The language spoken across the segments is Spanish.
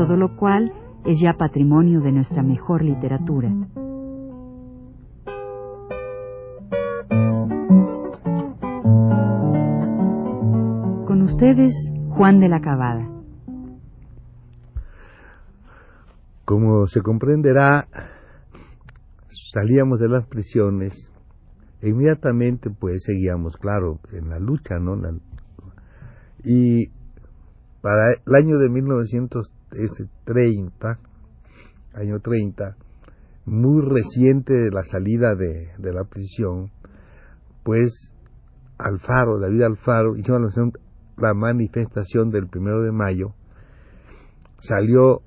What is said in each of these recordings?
todo lo cual es ya patrimonio de nuestra mejor literatura. Con ustedes, Juan de la Cabada. Como se comprenderá, salíamos de las prisiones e inmediatamente pues seguíamos, claro, en la lucha, ¿no? y para el año de 1930, año 30, muy reciente de la salida de, la prisión, pues Alfaro, David Alfaro, hizo la manifestación del primero de mayo, salió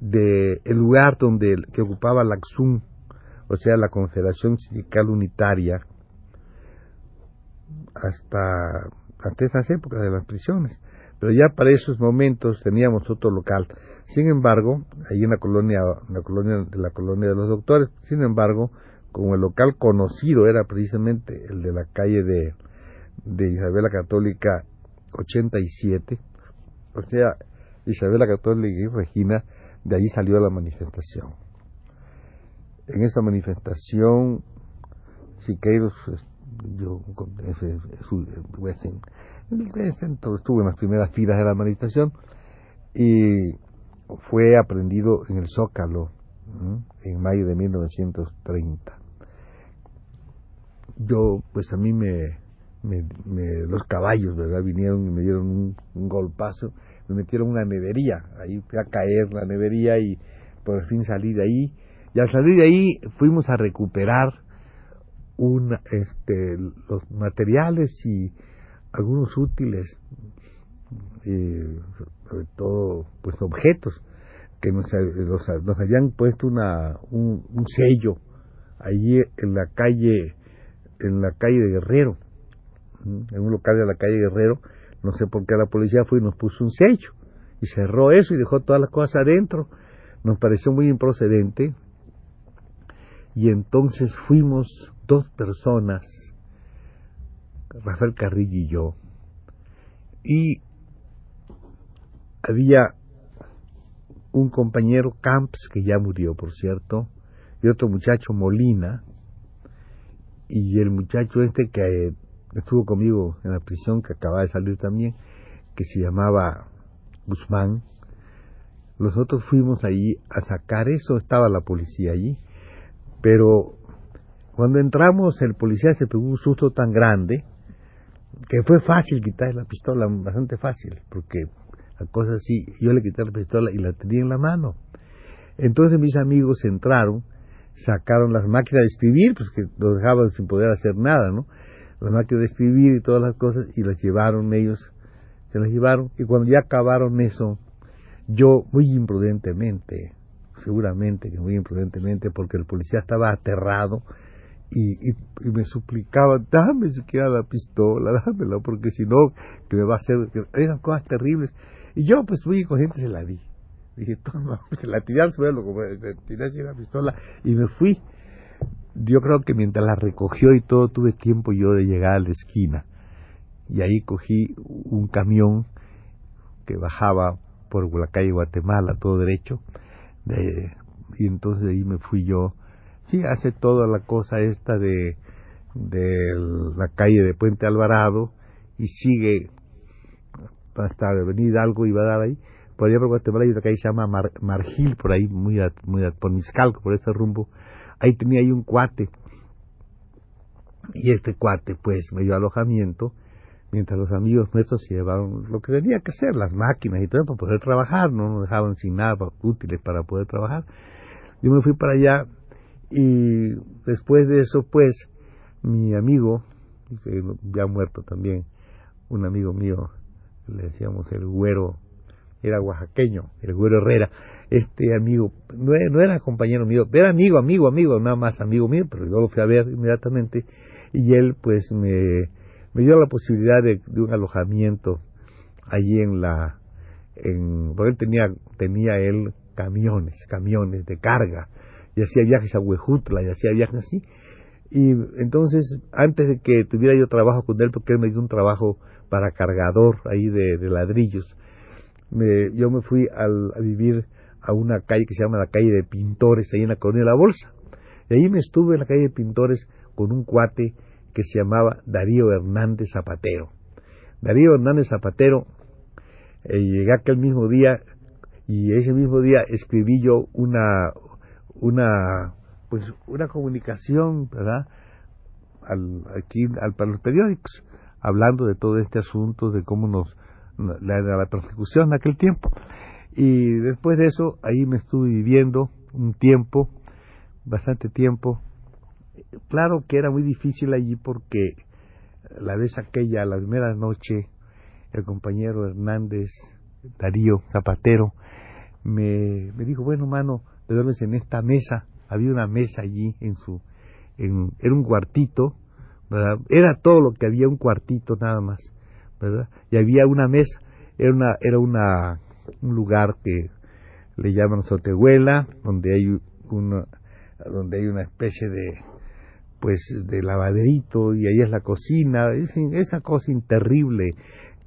del el lugar donde que ocupaba la XUM, o sea, la Confederación Sindical Unitaria, hasta, hasta esas épocas de las prisiones pero ya para esos momentos teníamos otro local. Sin embargo, ahí en la colonia, la colonia de la colonia de los doctores, sin embargo, como el local conocido era precisamente el de la calle de, de Isabel la Católica 87, o sea, Isabel la Católica y Regina, de allí salió la manifestación. En esta manifestación, Siqueiros, yo, estuve en las primeras filas de la manifestación y fue aprendido en el Zócalo en mayo de 1930. Yo, pues a mí me, los caballos, ¿verdad? Vinieron y me dieron un, un, golpazo, me metieron una nevería, ahí fui a caer la nevería y por fin salí de ahí. Y al salir de ahí fuimos a recuperar un, este, los materiales y algunos útiles, y sobre todo pues objetos que nos, nos habían puesto una, un, sello allí en la calle en la calle de Guerrero en un local de la calle Guerrero. No sé por qué la policía fue y nos puso un sello y cerró eso y dejó todas las cosas adentro. Nos pareció muy improcedente. Y entonces fuimos dos personas Rafael Carrillo y yo, y había un compañero Camps, que ya murió, por cierto, y otro muchacho Molina, y el muchacho este que estuvo conmigo en la prisión, que acaba de salir también, que se llamaba Guzmán, nosotros fuimos allí a sacar eso, estaba la policía allí, pero cuando entramos el policía se pegó un susto tan grande que fue fácil quitar la pistola, bastante fácil, porque a cosas así, yo le quité la pistola y la tenía en la mano. Entonces mis amigos entraron, sacaron las máquinas de escribir, pues que los dejaban sin poder hacer nada, ¿no? Las máquinas de escribir y todas las cosas, y las llevaron ellos, se las llevaron, y cuando ya acabaron eso, yo muy imprudentemente, seguramente que muy imprudentemente, porque el policía estaba aterrado, y, y, me suplicaba, dame siquiera la pistola, dámela, porque si no, que me va a hacer, eran cosas terribles. Y yo, pues, muy consciente, se la di. Dije, toma, se la tiré al suelo, como tiré así la pistola, y me fui. Yo creo que mientras la recogió y todo, tuve tiempo yo de llegar a la esquina. Y ahí cogí un camión que bajaba por la calle Guatemala, todo derecho, de, y entonces ahí me fui yo sí hace toda la cosa esta de, de la calle de Puente Alvarado y sigue hasta Avenida Algo y va a dar ahí. Por allá por Guatemala hay una calle que se llama Margil, por ahí, muy, muy por Miscalco, por ese rumbo. Ahí tenía ahí un cuate. Y este cuate, pues, me dio alojamiento, mientras los amigos nuestros se llevaron lo que tenía que hacer, las máquinas y todo, para poder trabajar, no nos dejaban sin nada útiles para poder trabajar. Yo me fui para allá y después de eso, pues, mi amigo, ya muerto también, un amigo mío, le decíamos el güero, era oaxaqueño, el güero Herrera, este amigo, no era, compañero mío, era amigo, amigo, amigo, nada más amigo mío, pero yo lo fui a ver inmediatamente y él pues me, me dio la posibilidad de, un alojamiento allí en la, en, porque él tenía, tenía él camiones, camiones de carga, y hacía viajes a Huejutla, y hacía viajes así, y entonces, antes de que tuviera yo trabajo con él, porque él me dio un trabajo para cargador ahí de, ladrillos, yo me fui a vivir a una calle que se llama la calle de Pintores, ahí en la colonia de la Bolsa. Y ahí me estuve en la calle de Pintores con un cuate que se llamaba Darío Hernández Zapatero. Darío Hernández Zapatero, eh, llegué aquel mismo día y ese mismo día escribí yo una, una, pues una comunicación, ¿verdad? Al, aquí al, para los periódicos, hablando de todo este asunto, de cómo nos, la, la persecución en aquel tiempo. Y después de eso, ahí me estuve viviendo un tiempo, bastante tiempo. Claro que era muy difícil allí porque la vez aquella, la primera noche, el compañero Hernández, Darío Zapatero, me, me dijo, bueno, mano, en esta mesa. Había una mesa allí en su, en, era un cuartito. Era todo lo que había, un cuartito nada más, ¿verdad? Y había una mesa, era una, era una un lugar que le llaman Sotehuela, donde hay una, donde hay una especie de pues de lavaderito y ahí es la cocina, es, esa cosa terrible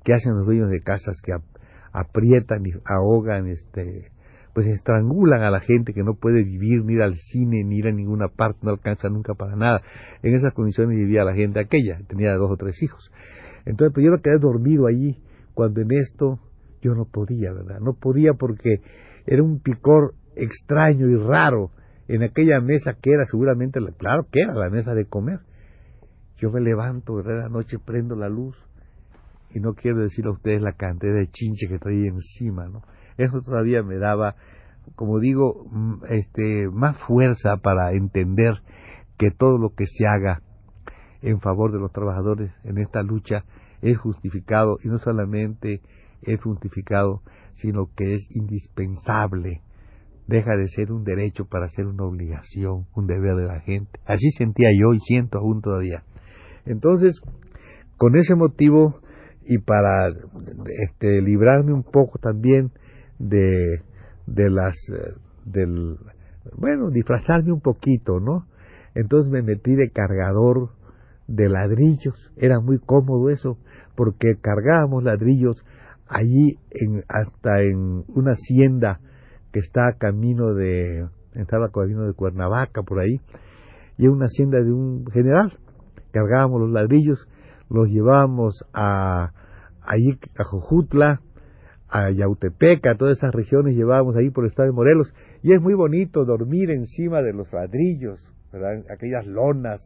que hacen los dueños de casas que aprietan y ahogan, este, pues estrangulan a la gente que no puede vivir, ni ir al cine, ni ir a ninguna parte, no alcanza nunca para nada. En esas condiciones vivía la gente aquella, tenía dos o tres hijos. Entonces, pues yo me quedé dormido allí, cuando en esto yo no podía, ¿verdad? No podía porque era un picor extraño y raro en aquella mesa que era seguramente, la, claro que era la mesa de comer. Yo me levanto, ¿verdad? La noche prendo la luz y no quiero decir a ustedes la cantidad de chinche que traía encima, ¿no? Eso todavía me daba, como digo, este, más fuerza para entender que todo lo que se haga en favor de los trabajadores en esta lucha es justificado y no solamente es justificado, sino que es indispensable. Deja de ser un derecho para ser una obligación, un deber de la gente. Así sentía yo y siento aún todavía. Entonces, con ese motivo y para este, librarme un poco también de, de las, del, bueno, disfrazarme un poquito, ¿no? Entonces me metí de cargador de ladrillos, era muy cómodo eso, porque cargábamos ladrillos allí en, hasta en una hacienda que está a camino de, estaba camino de Cuernavaca por ahí, y en una hacienda de un general. Cargábamos los ladrillos, los llevábamos a allí a Jojutla, a Yautepec, a todas esas regiones llevábamos ahí por el estado de Morelos, y es muy bonito dormir encima de los ladrillos, aquellas lonas,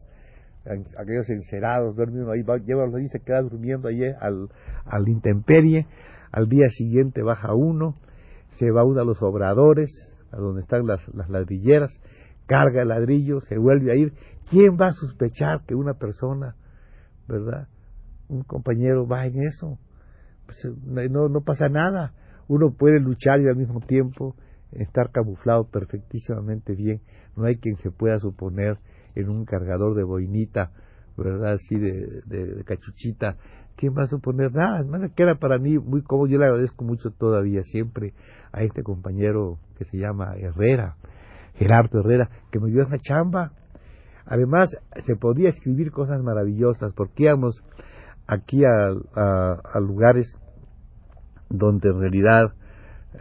aquellos encerados, dormir ahí, llévalos ahí, se queda durmiendo ahí al, al intemperie, al día siguiente baja uno, se va uno a los obradores, a donde están las, las ladrilleras, carga el ladrillo, se vuelve a ir. ¿Quién va a sospechar que una persona, verdad, un compañero va en eso? No, no pasa nada. Uno puede luchar y al mismo tiempo estar camuflado perfectísimamente bien. No hay quien se pueda suponer en un cargador de boinita, ¿verdad? Así de, de cachuchita, ¿quién va a suponer nada? Más que era para mí muy cómodo, yo le agradezco mucho todavía siempre a este compañero que se llama Herrera, Gerardo Herrera, que me dio esa chamba. Además, se podía escribir cosas maravillosas, porque íbamos aquí a, lugares donde en realidad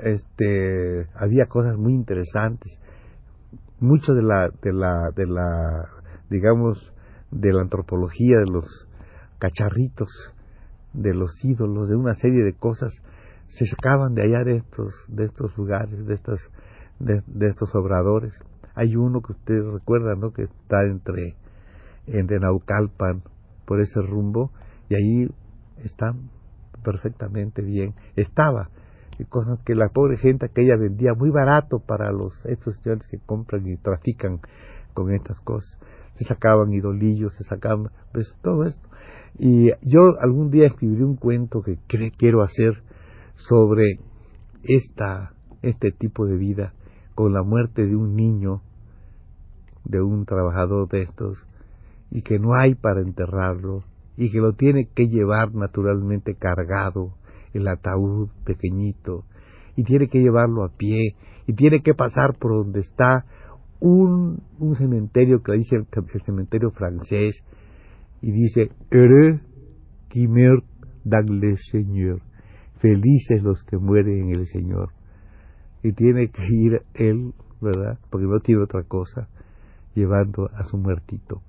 este, había cosas muy interesantes. Mucho de la, de la, de la, digamos, de la antropología de los cacharritos de los ídolos, de una serie de cosas, se sacaban de allá de estos, de estos lugares, de estas, de, estos obradores. Hay uno que ustedes recuerdan, ¿no? Que está entre, entre Naucalpan, por ese rumbo, y ahí está perfectamente bien. Estaba, y cosas que la pobre gente aquella vendía muy barato para los estos estudiantes que compran y trafican con estas cosas. Se sacaban idolillos, se sacaban, pues todo esto y yo algún día escribiré un cuento que quiero hacer sobre esta, este tipo de vida con la muerte de un niño, de un trabajador de estos, y que no hay para enterrarlo, y que lo tiene que llevar naturalmente cargado el ataúd pequeñito, y tiene que llevarlo a pie, y tiene que pasar por donde está un, un cementerio que dice el, cementerio francés, y dice, Heureux qui meurt dans le Seigneur, felices los que mueren en el Señor. Y tiene que ir él, ¿verdad? Porque no tiene otra cosa, llevando a su muertito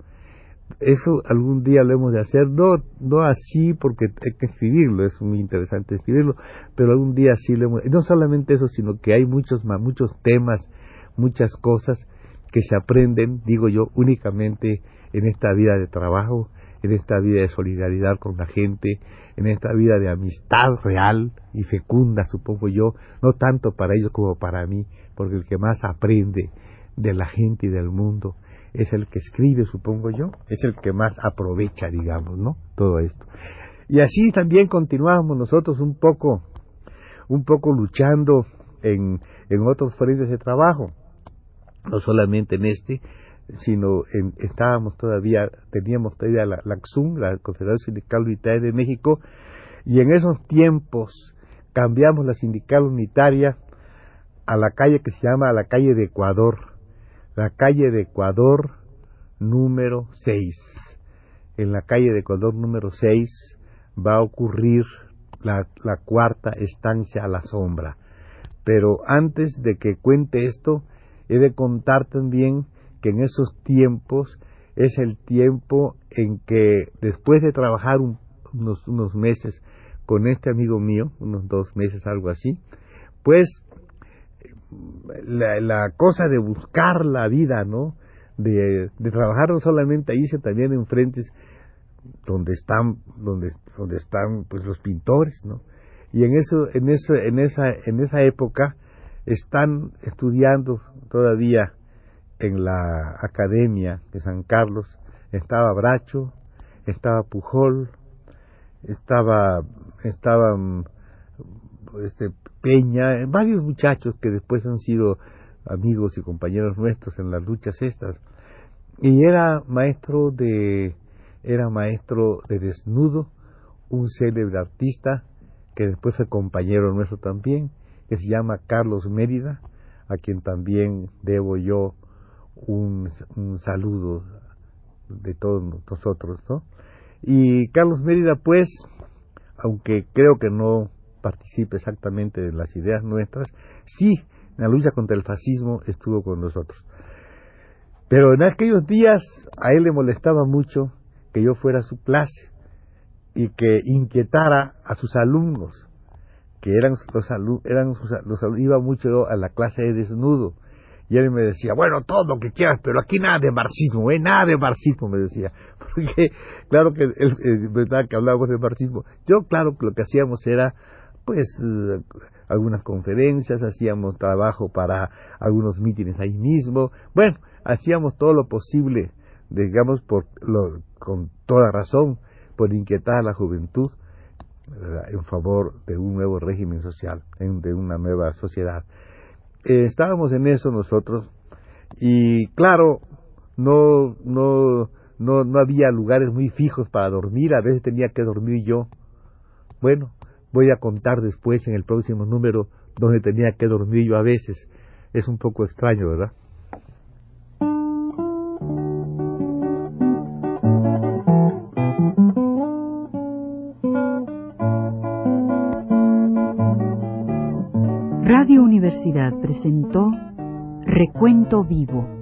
eso algún día lo hemos de hacer, no, no así porque hay que escribirlo, es muy interesante escribirlo, pero algún día sí lo hemos, no solamente eso, sino que hay muchos, muchos temas, muchas cosas que se aprenden, digo yo, únicamente en esta vida de trabajo, en esta vida de solidaridad con la gente, en esta vida de amistad real y fecunda, supongo yo, no tanto para ellos como para mí, porque el que más aprende de la gente y del mundo es el que escribe, supongo yo, es el que más aprovecha, digamos, ¿no? Todo esto. Y así también continuamos nosotros un poco, un poco luchando en, en otros frentes de trabajo, no solamente en este, sino en, estábamos todavía, teníamos todavía la, la CXUM, la Confederación Sindical Unitaria de México, y en esos tiempos cambiamos la sindical unitaria a la calle que se llama la calle de Ecuador, la calle de Ecuador número 6. En la calle de Ecuador número 6 va a ocurrir la, cuarta estancia a la sombra. Pero antes de que cuente esto, he de contar también que en esos tiempos es el tiempo en que después de trabajar unos meses con este amigo mío, unos dos meses, algo así, pues la, cosa de buscar la vida, ¿no? De, trabajar no solamente ahí, sino también en frentes donde están, donde, donde están pues los pintores, ¿no? Y en eso, en eso, en esa, en esa época están estudiando todavía en la academia de San Carlos, estaba Bracho, estaba Pujol, estaba, estaban este, Peña, varios muchachos que después han sido amigos y compañeros nuestros en las luchas estas. Y era maestro de, era maestro de desnudo, un célebre artista que después fue compañero nuestro también, que se llama Carlos Mérida, a quien también debo yo un, un saludo de todos nosotros, ¿no? Y Carlos Mérida, pues, aunque creo que no participe exactamente de las ideas nuestras, sí, en la lucha contra el fascismo estuvo con nosotros. Pero en aquellos días a él le molestaba mucho que yo fuera a su clase y que inquietara a sus alumnos, que eran los, eran los, iba mucho a la clase de desnudo. Y él me decía, bueno, todo lo que quieras, pero aquí nada de marxismo, ¿eh? Nada de marxismo, me decía. Porque, claro que él, verdad que hablábamos de marxismo. Yo, claro, que lo que hacíamos era pues eh, algunas conferencias, hacíamos trabajo para algunos mítines ahí mismo, bueno, hacíamos todo lo posible, digamos, por lo, con toda razón, por inquietar a la juventud en favor de un nuevo régimen social, de una nueva sociedad. Eh, estábamos en eso nosotros y claro, no, no, no, no había lugares muy fijos para dormir, a veces tenía que dormir yo. Bueno, Voy a contar después en el próximo número donde tenía que dormir yo a veces. Es un poco extraño, ¿verdad? Radio Universidad presentó Recuento Vivo